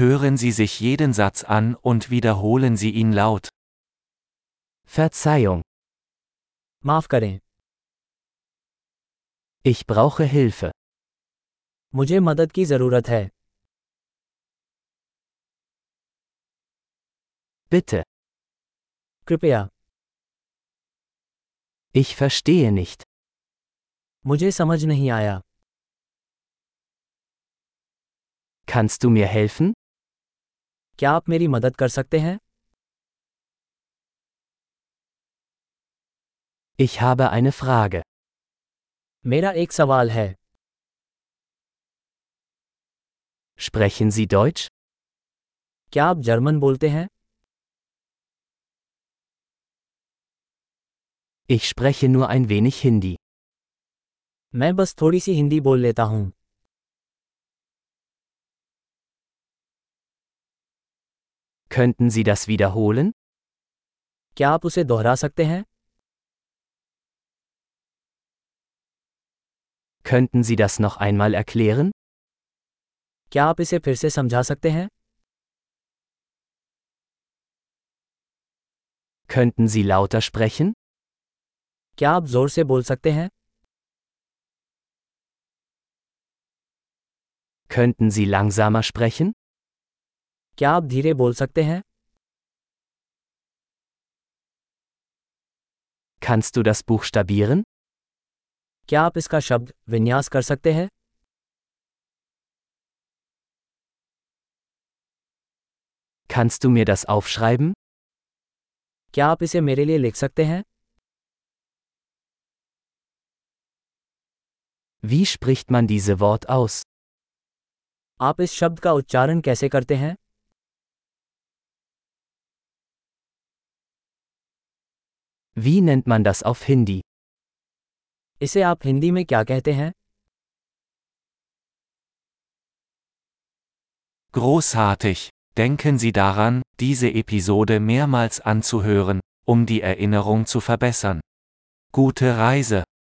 Hören Sie sich jeden Satz an und wiederholen Sie ihn laut. Verzeihung. माफ करें Ich brauche Hilfe. मुझे मदद की जरूरत है Bitte. कृपया Ich verstehe nicht. मुझे समझ नहीं आया Kannst du mir helfen? क्या आप मेरी मदद कर सकते हैं Ich habe eine Frage. मेरा एक सवाल है Sprechen Sie Deutsch? क्या आप जर्मन बोलते हैं Ich spreche nur ein wenig Hindi. मैं बस थोड़ी सी हिंदी बोल लेता हूँ Könnten Sie das wiederholen? क्या आप उसे दोहरा सकते हैं Könnten Sie das noch einmal erklären? क्या आप इसे फिर से समझा सकते हैं Könnten Sie lauter sprechen? क्या आप जोर से बोल सकते हैं Könnten Sie langsamer sprechen? क्या आप धीरे बोल सकते हैं Kannst du das buchstabieren? क्या आप इसका शब्द विन्यास कर सकते हैं Kannst du mir das aufschreiben? क्या आप इसे मेरे लिए लिख सकते हैं Wie spricht man diese Wort aus? आप इस शब्द का उच्चारण कैसे करते हैं Wie nennt man das auf Hindi? इसे आप हिंदी में क्या कहते हैं Großartig! Denken Sie daran, diese Episode mehrmals anzuhören, um die Erinnerung zu verbessern. Gute Reise!